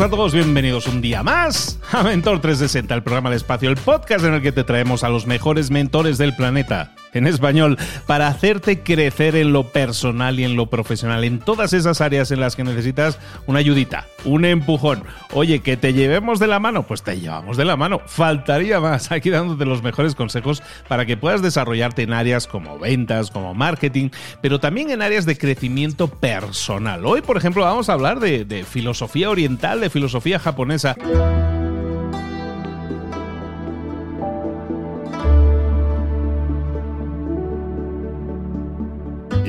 A todos, bienvenidos un día más a Mentor 360, el programa de espacio, el podcast en el que te traemos a los mejores mentores del planeta, en español, para hacerte crecer en lo personal y en lo profesional, en todas esas áreas en las que necesitas una ayudita, un empujón. Oye, que te llevemos de la mano, pues te llevamos de la mano, faltaría más, aquí dándote los mejores consejos para que puedas desarrollarte en áreas como ventas, como marketing, pero también en áreas de crecimiento personal. Hoy, por ejemplo, vamos a hablar de, de filosofía oriental, filosofía japonesa.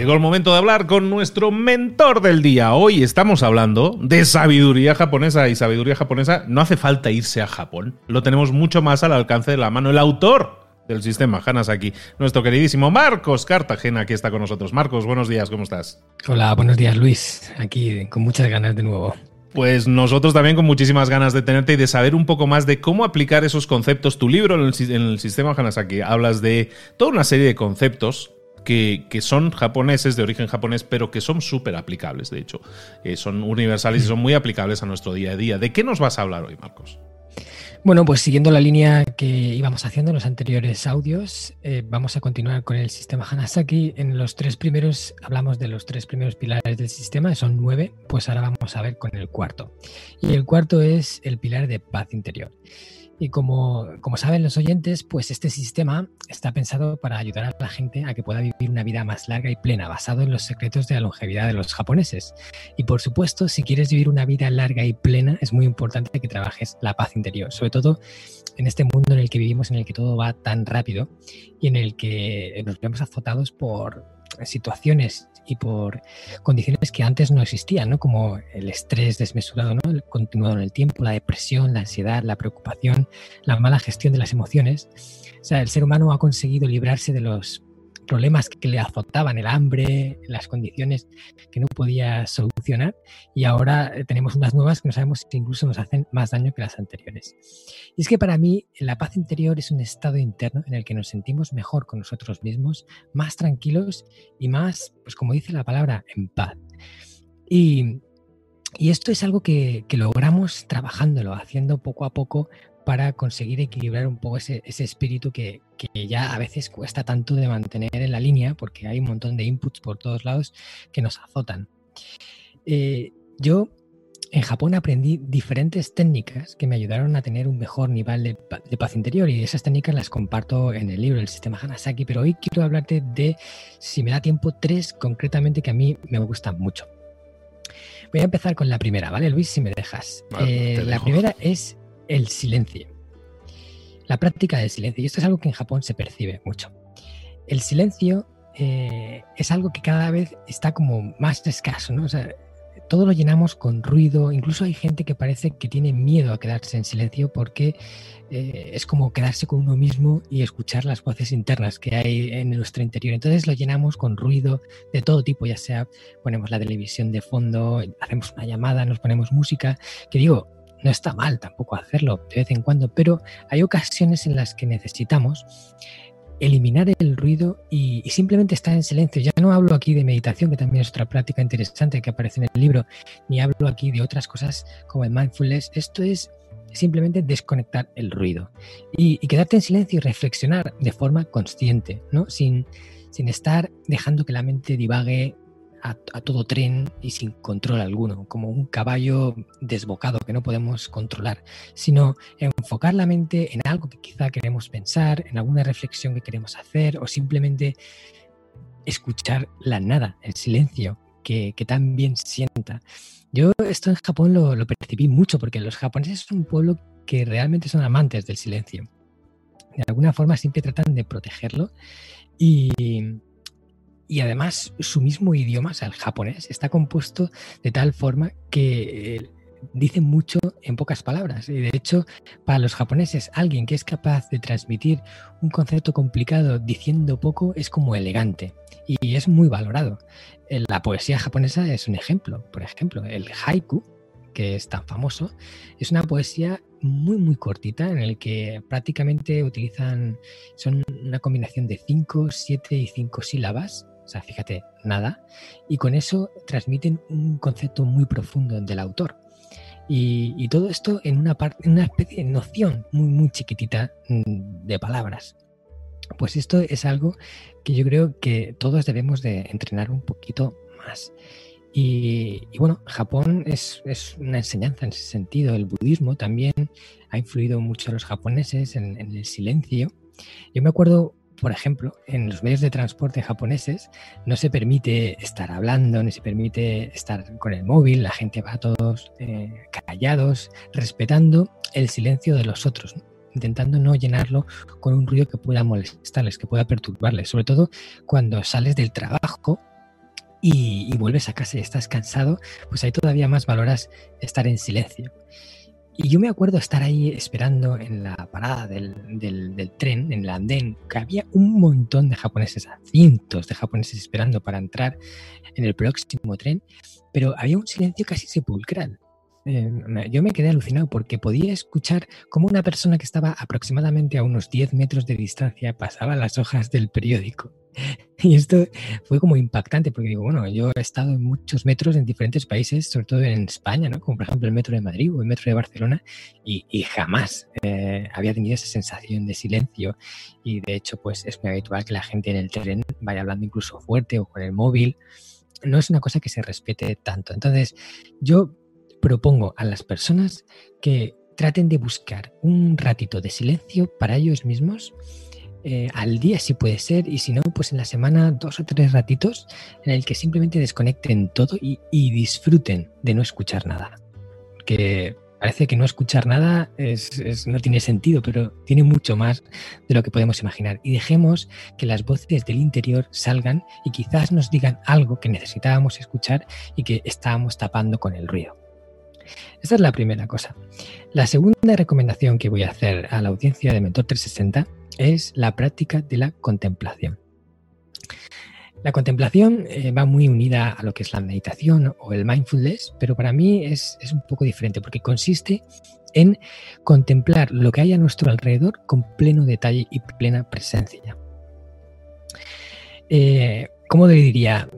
Llegó el momento de hablar con nuestro mentor del día. Hoy estamos hablando de sabiduría japonesa y sabiduría japonesa no hace falta irse a Japón. Lo tenemos mucho más al alcance de la mano. El autor del sistema Hanasaki, nuestro queridísimo Marcos Cartagena, aquí está con nosotros. Marcos, buenos días, ¿cómo estás? Hola, buenos días Luis. Aquí con muchas ganas de nuevo. Pues nosotros también con muchísimas ganas de tenerte y de saber un poco más de cómo aplicar esos conceptos. Tu libro en el, sistema Hanasaki hablas de toda una serie de conceptos que, son japoneses, de origen japonés, pero que son súper aplicables, de hecho. Eh, son universales y son muy aplicables a nuestro día a día. ¿De qué nos vas a hablar hoy, Marcos? Bueno, pues siguiendo la línea que íbamos haciendo en los anteriores audios, eh, vamos a continuar con el sistema Hanasaki. En los tres primeros hablamos de los tres primeros pilares del sistema, son nueve, pues ahora vamos a ver con el cuarto. Y el cuarto es el pilar de paz interior. Y como, como, saben los oyentes, pues este sistema está pensado para ayudar a la gente a que pueda vivir una vida más larga y plena, basado en los secretos de la longevidad de los japoneses. Y por supuesto, si quieres vivir una vida larga y plena, es muy importante que trabajes la paz interior, sobre en este mundo en el que vivimos, en el que todo va tan rápido y en el que nos vemos azotados por situaciones y por condiciones que antes no existían, ¿no? como el estrés desmesurado, ¿no? el continuado en el tiempo, la depresión, la ansiedad, la preocupación, la mala gestión de las emociones. O sea, el ser humano ha conseguido librarse de los problemas que le azotaban, el hambre, las condiciones que no podía solucionar y ahora eh, tenemos unas nuevas que no sabemos si incluso nos hacen más daño que las anteriores. Y es que para mí la paz interior es un estado interno en el que nos sentimos mejor con nosotros mismos, más tranquilos y más, pues como dice la palabra, en paz. Y, esto es algo que, que logramos trabajándolo, haciendo poco a poco para conseguir equilibrar un poco ese, espíritu que, ya a veces cuesta tanto de mantener en la línea porque hay un montón de inputs por todos lados que nos azotan. Eh, yo en Japón aprendí diferentes técnicas que me ayudaron a tener un mejor nivel de, paz interior y esas técnicas las comparto en el libro El sistema Hanasaki, pero hoy quiero hablarte de, si me da tiempo, tres concretamente que a mí me gustan mucho. Voy a empezar con la primera, ¿vale, Luis? Si me dejas. Eh, la primera es el silencio. La práctica del silencio. Y esto es algo que en Japón se percibe mucho. El silencio eh, es algo que cada vez está como más escaso, ¿no? O sea, todo lo llenamos con ruido, incluso hay gente que parece que tiene miedo a quedarse en silencio porque eh, es como quedarse con uno mismo y escuchar las voces internas que hay en nuestro interior. Entonces lo llenamos con ruido de todo tipo, ya sea ponemos la televisión de fondo, hacemos una llamada, nos ponemos música, que digo, no está mal tampoco hacerlo de vez en cuando, pero hay ocasiones en las que necesitamos eliminar el ruido y, simplemente estar en silencio. Ya no hablo aquí de meditación, que también es otra práctica interesante que aparece en el libro, ni hablo aquí de otras cosas como el mindfulness. Esto es simplemente desconectar el ruido y, quedarte en silencio y reflexionar de forma consciente, ¿no? sin, sin estar dejando que la mente divague a, todo tren y sin control alguno, como un caballo desbocado que no podemos controlar, sino enfocar la mente en algo que quizá queremos pensar, en alguna reflexión que queremos hacer o simplemente escuchar la nada, el silencio, que, que tan bien sienta. Yo esto en Japón lo, lo percibí mucho porque los japoneses son un pueblo que realmente son amantes del silencio. De alguna forma siempre tratan de protegerlo y, y además su mismo idioma, o sea, el japonés, está compuesto de tal forma que eh, dice mucho en pocas palabras. Y de hecho, para los japoneses, alguien que es capaz de transmitir un concepto complicado diciendo poco es como elegante y es muy valorado. La poesía japonesa es un ejemplo. Por ejemplo, el haiku, que es tan famoso, es una poesía muy muy cortita en el que prácticamente utilizan son una combinación de 5, 7 y 5 sílabas o sea, fíjate, nada. Y con eso transmiten un concepto muy profundo del autor. Y, todo esto en una, parte, una especie de noción muy, muy chiquitita mm, de palabras. Pues esto es algo que yo creo que todos debemos de entrenar un poquito más. Y, bueno, Japón es, es, una enseñanza en ese sentido. El budismo también ha influido mucho a los japoneses en, en el silencio. Yo me acuerdo por ejemplo, en los medios de transporte japoneses no se permite estar hablando, ni se permite estar con el móvil, la gente va todos eh, callados, respetando el silencio de los otros, intentando no llenarlo con un ruido que pueda molestarles, que pueda perturbarles, sobre todo cuando sales del trabajo y, y vuelves a casa y estás cansado, pues ahí todavía más valoras estar en silencio. Y yo me acuerdo estar ahí esperando en la parada del, tren, en el andén, que había un montón de japoneses, cientos de japoneses esperando para entrar en el próximo tren, pero había un silencio casi sepulcral. Eh, yo me quedé alucinado porque podía escuchar cómo una persona que estaba aproximadamente a unos 10 metros de distancia pasaba las hojas del periódico. Y esto fue como impactante porque digo, bueno, yo he estado en muchos metros en diferentes países, sobre todo en España, ¿no? Como por ejemplo el metro de Madrid o el metro de Barcelona, y, jamás eh, había tenido esa sensación de silencio. Y de hecho, pues es muy habitual que la gente en el tren vaya hablando incluso fuerte o con el móvil. No es una cosa que se respete tanto. Entonces, yo propongo a las personas que traten de buscar un ratito de silencio para ellos mismos eh, al día si puede ser y si no, pues en la semana dos o tres ratitos en el que simplemente desconecten todo y, disfruten de no escuchar nada. Que parece que no escuchar nada no tiene sentido, pero tiene mucho más de lo que podemos imaginar. Y dejemos que las voces del interior salgan y quizás nos digan algo que necesitábamos escuchar y que estábamos tapando con el ruido. Esta es la primera cosa. La segunda recomendación que voy a hacer a la audiencia de Mentor 360 es la práctica de la contemplación. La contemplación eh, va muy unida a lo que es la meditación o el mindfulness, pero para mí es, un poco diferente porque consiste en contemplar lo que hay a nuestro alrededor con pleno detalle y plena presencia. Eh, ¿Cómo le diría?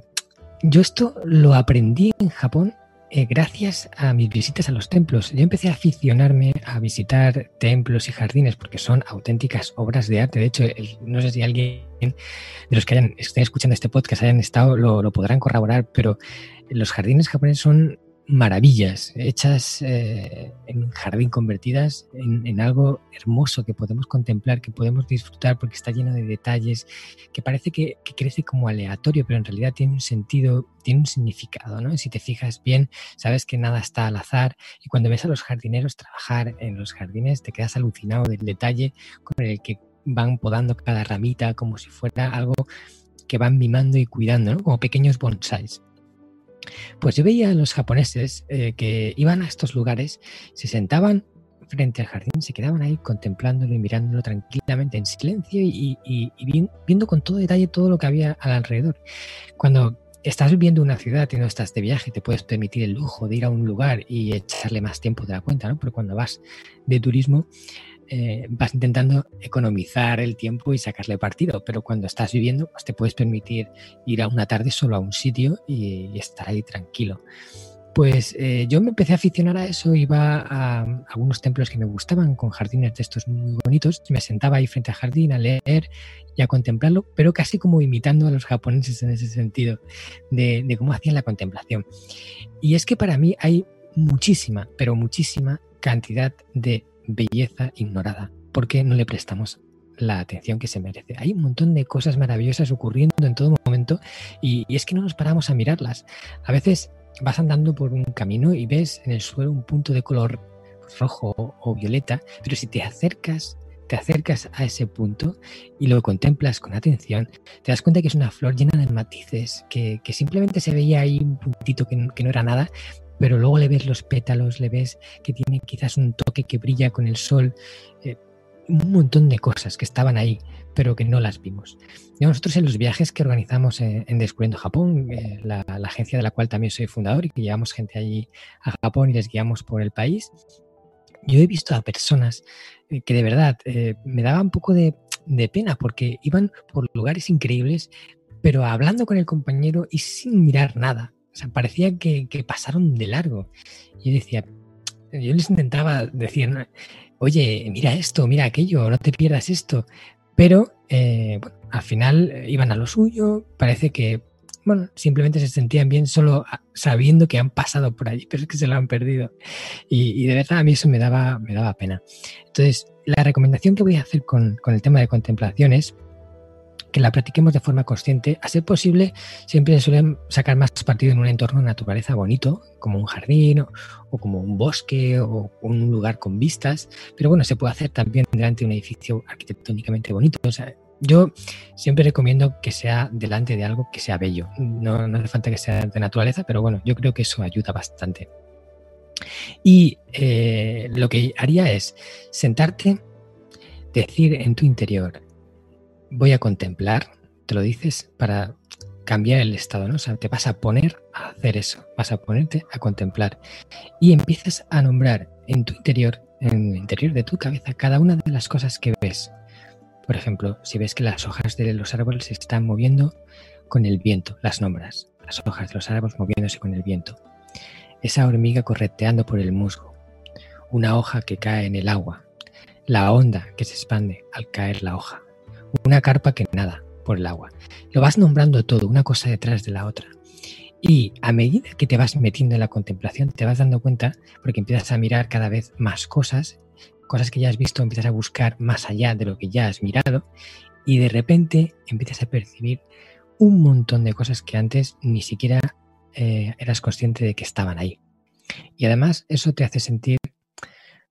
Yo esto lo aprendí en Japón eh, gracias a mis visitas a los templos. Yo empecé a aficionarme a visitar templos y jardines porque son auténticas obras de arte. De hecho, no sé si alguien de los que hayan, estén escuchando este podcast hayan estado, lo, lo podrán corroborar, pero los jardines japoneses son maravillas hechas eh, en un jardín, convertidas en, algo hermoso que podemos contemplar, que podemos disfrutar porque está lleno de detalles, que parece que, crece como aleatorio, pero en realidad tiene un sentido, tiene un significado, ¿no? Si te fijas bien, sabes que nada está al azar y cuando ves a los jardineros trabajar en los jardines te quedas alucinado del detalle con el que van podando cada ramita como si fuera algo que van mimando y cuidando. Como pequeños bonsáis. Pues yo veía a los japoneses eh, que iban a estos lugares, se sentaban frente al jardín, se quedaban ahí contemplándolo y mirándolo tranquilamente en silencio y, viendo con todo detalle todo lo que había al alrededor. Cuando estás viviendo una ciudad y no estás de viaje, te puedes permitir el lujo de ir a un lugar y echarle más tiempo de la cuenta, ¿no? Pero cuando vas de turismo, eh, vas intentando economizar el tiempo y sacarle partido, pero cuando estás viviendo, pues te puedes permitir ir a una tarde solo a un sitio y, estar ahí tranquilo. Pues eh, yo me empecé a aficionar a eso, iba a, algunos templos que me gustaban, con jardines de estos muy bonitos, me sentaba ahí frente al jardín a leer y a contemplarlo, pero casi como imitando a los japoneses en ese sentido, de, de cómo hacían la contemplación. Y es que para mí hay muchísima, pero muchísima cantidad de belleza ignorada, porque no le prestamos la atención que se merece. Hay un montón de cosas maravillosas ocurriendo en todo momento y, es que no nos paramos a mirarlas. A veces vas andando por un camino y ves en el suelo un punto de color rojo o violeta, pero si te acercas te acercas a ese punto y lo contemplas con atención, te das cuenta que es una flor llena de matices, que, simplemente se veía ahí un puntito que, que, no era nada, pero luego le ves los pétalos, le ves que tiene quizás un toque que brilla con el sol, eh, un montón de cosas que estaban ahí, pero que no las vimos. Y nosotros en los viajes que organizamos en, Descubriendo Japón, eh, la, agencia de la cual también soy fundador y que llevamos gente allí a Japón y les guiamos por el país, yo he visto a personas eh, que de verdad me daba un poco de, pena porque iban por lugares increíbles, pero hablando con el compañero y sin mirar nada parecía que, pasaron de largo. Y yo decía, yo les intentaba decir, oye, mira esto, mira aquello, no te pierdas esto. Pero eh, al final iban a lo suyo, parece que, bueno, simplemente se sentían bien solo sabiendo que han pasado por allí, pero es que se lo han perdido. Y, de verdad a mí eso me daba, me daba pena. Entonces, la recomendación que voy a hacer con, con el tema de contemplación es que la practiquemos de forma consciente. A ser posible, siempre suelen sacar más partido en un entorno de naturaleza bonito, como un jardín o, como un bosque o un lugar con vistas, pero bueno, se puede hacer también delante de un edificio arquitectónicamente bonito. Yo siempre recomiendo que sea delante de algo que sea bello. No, no hace falta que sea de naturaleza, pero bueno, yo creo que eso ayuda bastante. Y eh, lo que haría es sentarte, decir en tu interior, voy a contemplar, te lo dices para cambiar el estado, ¿no? O sea, te vas a poner a hacer eso, vas a ponerte a contemplar y empiezas a nombrar en tu interior, en el interior de tu cabeza, cada una de las cosas que ves. Por ejemplo, si ves que las hojas de los árboles se están moviendo con el viento, las nombras, las hojas de los árboles moviéndose con el viento. Esa hormiga correteando por el musgo, una hoja que cae en el agua, la onda que se expande al caer la hoja, una carpa que nada por el agua. Lo vas nombrando todo, una cosa detrás de la otra. Y a medida que te vas metiendo en la contemplación, te vas dando cuenta, porque empiezas a mirar cada vez más cosas, cosas que ya has visto, empiezas a buscar más allá de lo que ya has mirado, y de repente empiezas a percibir un montón de cosas que antes ni siquiera eh, eras consciente de que estaban ahí. Y además eso te hace sentir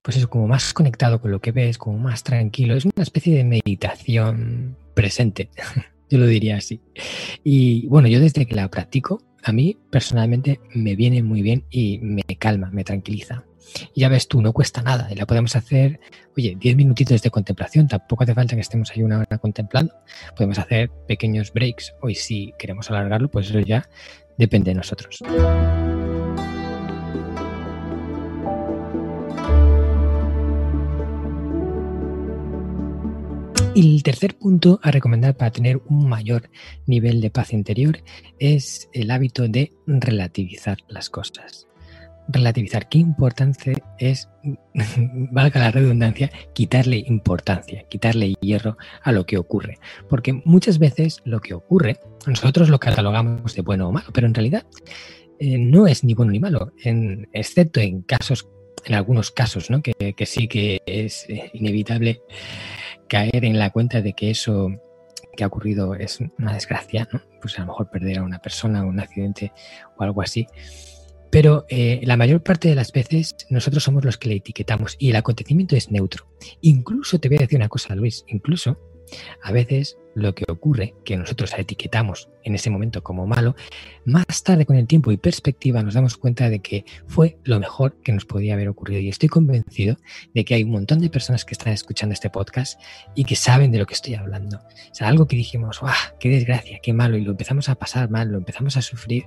pues eso, como más conectado con lo que ves, como más tranquilo. Es una especie de meditación presente, yo lo diría así. Y bueno, yo desde que la practico, a mí personalmente me viene muy bien y me calma, me tranquiliza. Y ya ves tú, no cuesta nada y la podemos hacer, oye, 10 minutitos de contemplación, tampoco hace falta que estemos ahí una hora contemplando. Podemos hacer pequeños breaks o si queremos alargarlo, pues eso ya depende de nosotros. Y el tercer punto a recomendar para tener un mayor nivel de paz interior es el hábito de relativizar las cosas. relativizar. Qué importante es, valga la redundancia, quitarle importancia, quitarle hierro a lo que ocurre. Porque muchas veces lo que ocurre, nosotros lo catalogamos de bueno o malo, pero en realidad eh, no es ni bueno ni malo, excepto en casos, en algunos casos, ¿no? que, que sí que es eh, inevitable caer en la cuenta de que eso que ha ocurrido es una desgracia, ¿no? Pues a lo mejor perder a una persona un accidente o algo así. Pero eh, la mayor parte de las veces nosotros somos los que le etiquetamos y el acontecimiento es neutro. Incluso te voy a decir una cosa, Luis, incluso a veces lo que ocurre, que nosotros etiquetamos en ese momento como malo, más tarde con el tiempo y perspectiva nos damos cuenta de que fue lo mejor que nos podía haber ocurrido. Y estoy convencido de que hay un montón de personas que están escuchando este podcast y que saben de lo que estoy hablando. O sea, algo que dijimos, ¡guau! ¡Qué desgracia! ¡Qué malo! Y lo empezamos a pasar mal, lo empezamos a sufrir.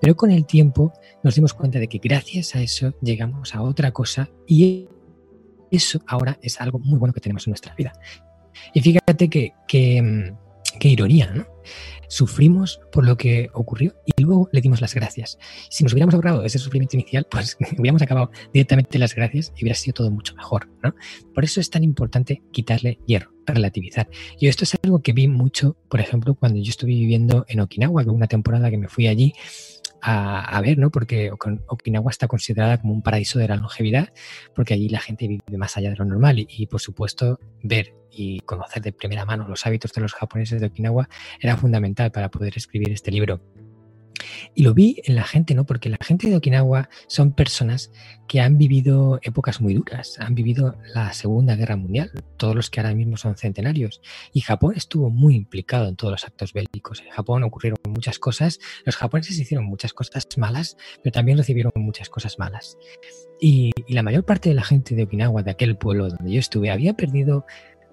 Pero con el tiempo nos dimos cuenta de que gracias a eso llegamos a otra cosa y eso ahora es algo muy bueno que tenemos en nuestra vida. Y fíjate que, mm, qué ironía, ¿no? Sufrimos por lo que ocurrió y luego le dimos las gracias. Si nos hubiéramos ahorrado ese sufrimiento inicial, pues hubiéramos acabado directamente las gracias y hubiera sido todo mucho mejor, ¿no? Por eso es tan importante quitarle hierro, relativizar. Yo esto es algo que vi mucho, por ejemplo, cuando yo estuve viviendo en Okinawa, que una temporada que me fui allí a, ver, ¿no? Porque Okinawa está considerada como un paraíso de la longevidad, porque allí la gente vive más allá de lo normal y, por supuesto, ver y conocer de primera mano los hábitos de los japoneses de Okinawa era fundamental para poder escribir este libro. Y lo vi en la gente, ¿no? Porque la gente de Okinawa son personas que han vivido épocas muy duras, han vivido la Segunda Guerra Mundial, todos los que ahora mismo son centenarios. Y Japón estuvo muy implicado en todos los actos bélicos. En Japón ocurrieron muchas cosas, los japoneses hicieron muchas cosas malas, pero también recibieron muchas cosas malas. Y, y la mayor parte de la gente de Okinawa, de aquel pueblo donde yo estuve, había perdido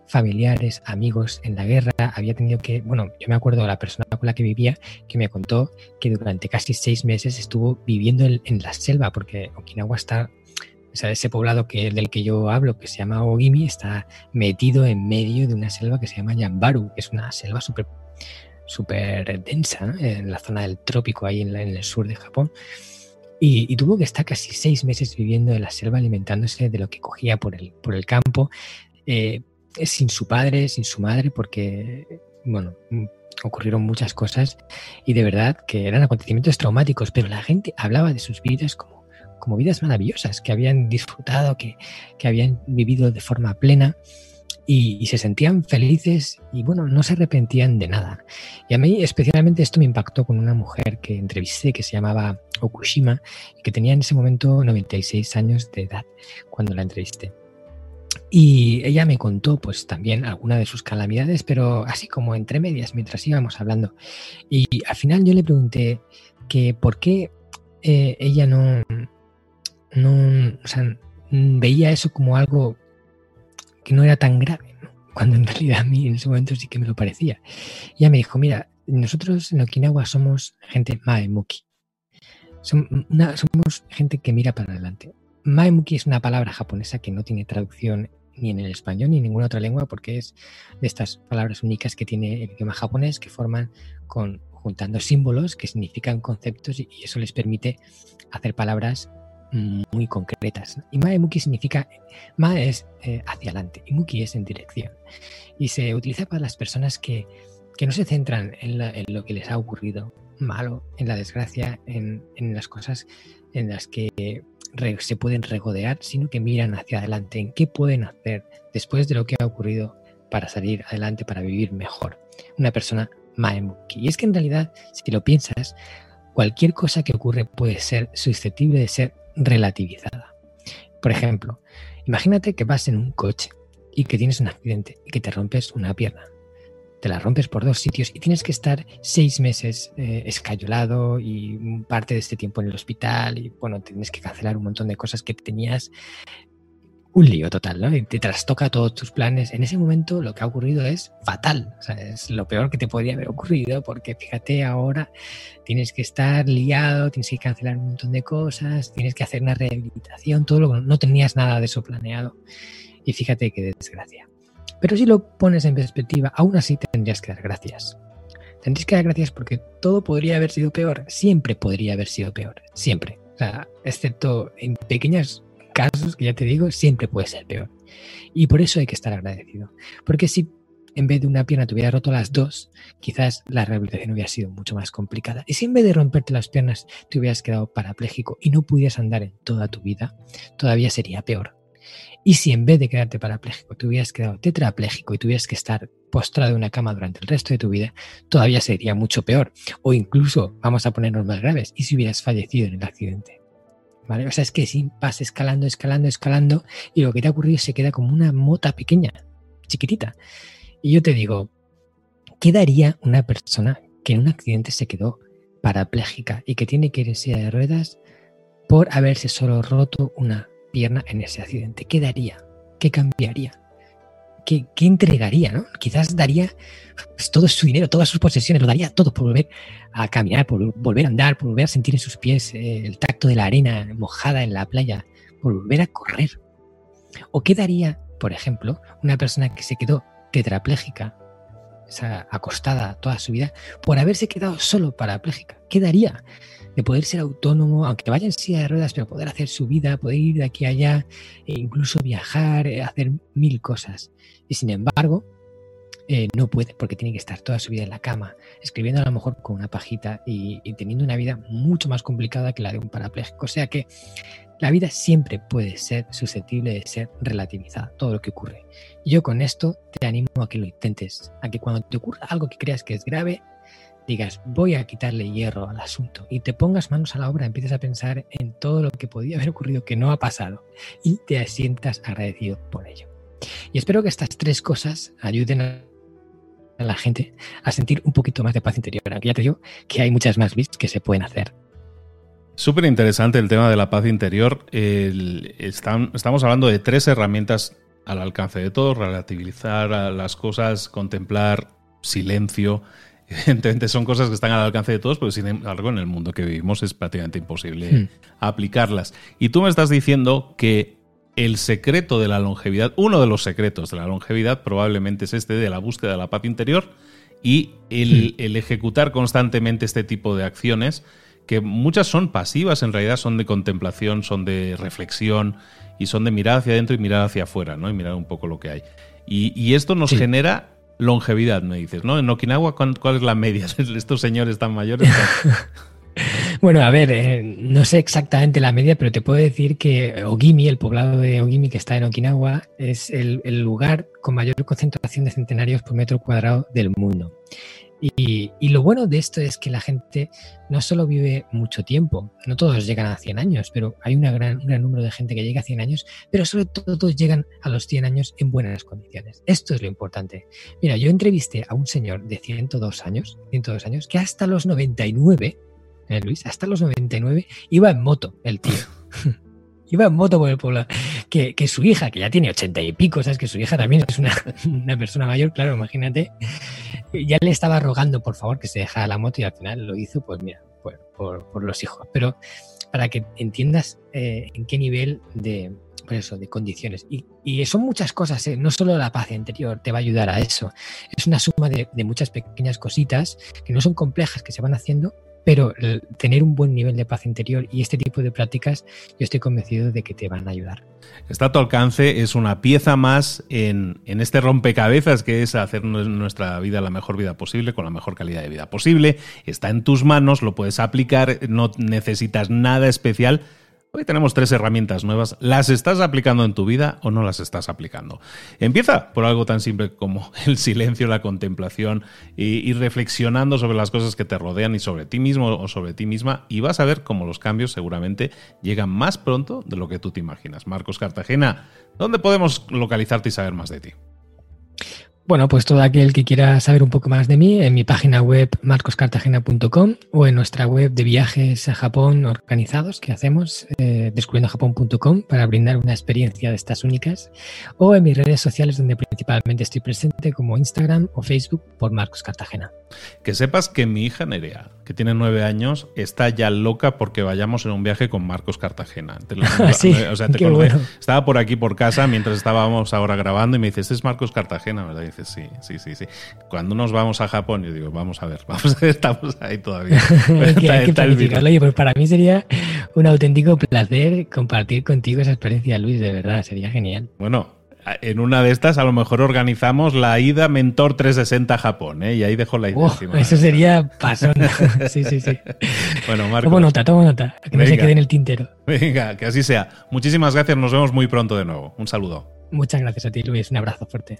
familiares, amigos en la guerra, había tenido que, bueno, yo me acuerdo de la persona con la que vivía que me contó que durante casi seis meses estuvo viviendo en, la selva, porque Okinawa está, o sea, ese poblado que, del que yo hablo, que se llama Ogimi, está metido en medio de una selva que se llama Yambaru, que es una selva súper súper densa, en la zona del trópico, ahí en, el sur de Japón. Y, tuvo que estar casi seis meses viviendo en la selva alimentándose de lo que cogía por el, por el campo, eh, sin su padre, sin su madre, porque, bueno, mm, ocurrieron muchas cosas y de verdad que eran acontecimientos traumáticos, pero la gente hablaba de sus vidas como, como vidas maravillosas, que habían disfrutado, que, que habían vivido de forma plena y, se sentían felices y bueno, no se arrepentían de nada. Y a mí especialmente esto me impactó con una mujer que entrevisté que se llamaba Okushima y que tenía en ese momento 96 años de edad cuando la entrevisté. Y ella me contó pues también alguna de sus calamidades, pero así como entre medias mientras íbamos hablando. Y al final yo le pregunté que por qué eh, ella no, no o sea, veía eso como algo que no era tan grave, cuando en realidad a mí en ese momento sí que me lo parecía. Y ella me dijo, mira, nosotros en Okinawa somos gente maemuki. somos gente que mira para adelante. Maemuki es una palabra japonesa que no tiene traducción ni en el español ni en ninguna otra lengua porque es de estas palabras únicas que tiene el idioma japonés que forman con juntando símbolos que significan conceptos y eso les permite hacer palabras muy concretas. Y Maemuki significa, Ma es eh, hacia adelante y Muki es en dirección. Y se utiliza para las personas que, que no se centran en, en, lo que les ha ocurrido malo, en la desgracia, en, en las cosas en las que se pueden regodear, sino que miran hacia adelante, en qué pueden hacer después de lo que ha ocurrido para salir adelante, para vivir mejor. Una persona Maemuki. Y es que en realidad, si lo piensas, cualquier cosa que ocurre puede ser susceptible de ser relativizada. Por ejemplo, imagínate que vas en un coche y que tienes un accidente y que te rompes una pierna te la rompes por dos sitios y tienes que estar seis meses eh, escayolado y parte de este tiempo en el hospital y bueno, tienes que cancelar un montón de cosas que tenías. Un lío total, ¿no? Y te trastoca todos tus planes. En ese momento lo que ha ocurrido es fatal. O sea, es lo peor que te podría haber ocurrido porque fíjate ahora tienes que estar liado, tienes que cancelar un montón de cosas, tienes que hacer una rehabilitación, todo lo que no tenías nada de eso planeado. Y fíjate qué desgracia. Pero si lo pones en perspectiva, aún así tendrías que dar gracias. Tendrías que dar gracias porque todo podría haber sido peor. Siempre podría haber sido peor. Siempre. excepto en pequeños casos, que ya te digo, siempre puede ser peor. Y por eso hay que estar agradecido. Porque si en vez de una pierna te hubiera roto las dos, quizás la rehabilitación hubiera sido mucho más complicada. Y si en vez de romperte las piernas te hubieras quedado parapléjico y no pudieras andar en toda tu vida, todavía sería peor. Y si en vez de quedarte parapléjico te hubieras quedado tetrapléjico y tuvieras que estar postrado en una cama durante el resto de tu vida, todavía sería mucho peor. O incluso, vamos a ponernos más graves, y si hubieras fallecido en el accidente. ¿Vale? O sea, es que si vas escalando, escalando, escalando, y lo que te ha ocurrido se queda como una mota pequeña, chiquitita. Y yo te digo, ¿qué daría una persona que en un accidente se quedó parapléjica y que tiene que ir en silla de ruedas por haberse solo roto una pierna en ese accidente? ¿Qué daría? ¿Qué cambiaría? ¿Qué, entregaría? ¿no? Quizás daría pues, todo su dinero, todas sus posesiones, lo daría todo por volver a caminar, por volver a andar, por volver a sentir en sus pies eh, el tacto de la arena mojada en la playa, por volver a correr. ¿O qué daría, por ejemplo, una persona que se quedó tetraplégica, acostada toda su vida, por haberse quedado solo parapléjica. ¿Qué daría de poder ser autónomo, aunque vaya en silla de ruedas, pero poder hacer su vida, poder ir de aquí a allá, e incluso viajar, eh, hacer mil cosas? Y sin embargo, eh, no puede porque tiene que estar toda su vida en la cama, escribiendo a lo mejor con una pajita y, teniendo una vida mucho más complicada que la de un parapléjico. O sea que la vida siempre puede ser susceptible de ser relativizada, todo lo que ocurre. Yo con esto te animo a que lo intentes, a que cuando te ocurra algo que creas que es grave, digas, voy a quitarle hierro al asunto y te pongas manos a la obra, empieces a pensar en todo lo que podía haber ocurrido que no ha pasado y te sientas agradecido por ello. Y espero que estas tres cosas ayuden a la gente a sentir un poquito más de paz interior. Aunque ya te digo que hay muchas más bits que se pueden hacer. Súper interesante el tema de la paz interior. estamos hablando de tres herramientas al alcance de todos, relativizar las cosas, contemplar silencio. Evidentemente son cosas que están al alcance de todos, pero sin embargo en el mundo que vivimos es prácticamente imposible hmm. aplicarlas. Y tú me estás diciendo que el secreto de la longevidad, uno de los secretos de la longevidad probablemente es este de la búsqueda de la paz interior y el hmm. ejecutar constantemente este tipo de acciones que muchas son pasivas, en realidad son de contemplación, son de reflexión y son de mirar hacia adentro y mirar hacia afuera, ¿no? Y mirar un poco lo que hay. Y, esto nos genera longevidad, me dices, ¿no? En Okinawa, ¿cuál, es la media? Estos señores tan mayores. bueno, a ver, eh, no sé exactamente la media, pero te puedo decir que Ogimi, el poblado de Ogimi que está en Okinawa, es el lugar con mayor concentración de centenarios por metro cuadrado del mundo. Y, lo bueno de esto es que la gente no solo vive mucho tiempo, no todos llegan a 100 años, pero hay una gran, un gran número de gente que llega a 100 años, pero sobre todo todos llegan a los 100 años en buenas condiciones. Esto es lo importante. Mira, yo entrevisté a un señor de 102 años, 102 años, que hasta los 99, ¿eh, Luis, hasta los 99 iba en moto el tío. iba en moto por el pueblo. Que, que, su hija, que ya tiene ochenta y pico, sabes que su hija también es una, una, persona mayor, claro, imagínate, ya le estaba rogando por favor que se dejara la moto y al final lo hizo, pues mira, por, por, los hijos. Pero para que entiendas eh, en qué nivel de, pues eso, de condiciones. Y, y son muchas cosas, ¿eh? no solo la paz interior te va a ayudar a eso. Es una suma de, de muchas pequeñas cositas que no son complejas, que se van haciendo, pero tener un buen nivel de paz interior y este tipo de prácticas, yo estoy convencido de que te van a ayudar. Está a tu alcance, es una pieza más en, en, este rompecabezas que es hacer nuestra vida la mejor vida posible, con la mejor calidad de vida posible. Está en tus manos, lo puedes aplicar, no necesitas nada especial Hoy tenemos tres herramientas nuevas. ¿Las estás aplicando en tu vida o no las estás aplicando? Empieza por algo tan simple como el silencio, la contemplación y ir reflexionando sobre las cosas que te rodean y sobre ti mismo o sobre ti misma y vas a ver cómo los cambios seguramente llegan más pronto de lo que tú te imaginas. Marcos Cartagena, ¿dónde podemos localizarte y saber más de ti? Bueno, pues todo aquel que quiera saber un poco más de mí, en mi página web marcoscartagena.com o en nuestra web de viajes a Japón organizados que hacemos, eh, descubriendojapón.com, para brindar una experiencia de estas únicas, o en mis redes sociales donde principalmente estoy presente como Instagram o Facebook por Marcos Cartagena. Que sepas que mi hija Nerea, que tiene nueve años, está ya loca porque vayamos en un viaje con Marcos Cartagena. sí, o sea, te Estaba por aquí por casa mientras estábamos ahora grabando y me dice, este es Marcos Cartagena, ¿verdad? Y sí, sí, sí, sí. Cuando nos vamos a Japón, yo digo, vamos a ver, vamos a ver, estamos ahí todavía. Oye, pues para mí sería un auténtico placer compartir contigo esa experiencia, Luis, de verdad, sería genial. Bueno, en una de estas a lo mejor organizamos la ida Mentor 360 a Japón, ¿eh? Y ahí dejo la idea. Oh, eso sería pasón. sí, sí, sí. Bueno, Marco. Tomo nota, tomo nota. Que no se quede en el tintero. Venga, que así sea. Muchísimas gracias. Nos vemos muy pronto de nuevo. Un saludo. Muchas gracias a ti, Luis. Un abrazo fuerte.